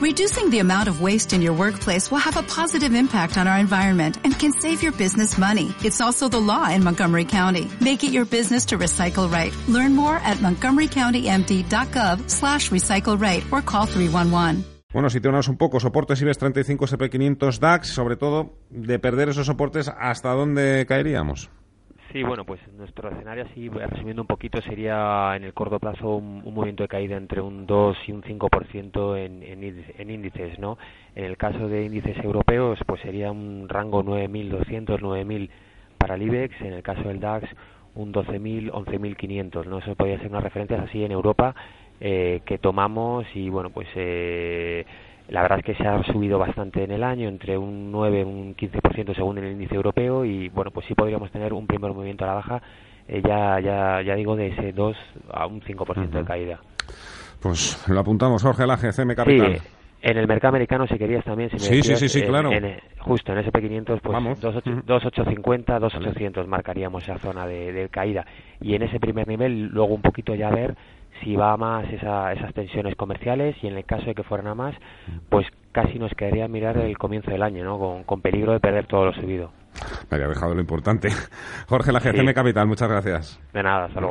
Reducing the amount of waste in your workplace will have a positive impact on our environment and can save your business money. It's also the law in Montgomery County. Make it your business to recycle right. Learn more at montgomerycountymd.gov slash recycle right or call 311. Bueno, si tenemos un poco, soportes IBEX 35, SP500, DAX, sobre todo, de perder esos soportes, ¿hasta dónde caeríamos? Sí, bueno, pues nuestro escenario, así resumiendo un poquito, sería en el corto plazo un, movimiento de caída entre un 2 y un 5% en, en, en índices, ¿no? En el caso de índices europeos, pues sería un rango 9.200, 9.000 para el IBEX, en el caso del DAX un 12.000, 11.500, ¿no? Eso podría ser una referencia así en Europa eh, que tomamos y, bueno, pues... Eh, la verdad es que se ha subido bastante en el año, entre un 9 y un 15% según el índice europeo y bueno, pues sí podríamos tener un primer movimiento a la baja, eh, ya, ya, ya digo, de ese 2 a un 5% de caída. Pues lo apuntamos, Jorge la GCM Capital. Sí, en el mercado americano, si querías también, si sí, sí, sí, claro. justo en SP500, pues Vamos. 2850, 2800 marcaríamos esa zona de, de caída. Y en ese primer nivel, luego un poquito ya ver si va a más esas tensiones comerciales y en el caso de que fueran a más, pues casi nos quedaría mirar el comienzo del año, ¿no? Con, peligro de perder todo lo subido. Me había dejado lo importante. Jorge, la GCM Capital, muchas gracias. De nada, hasta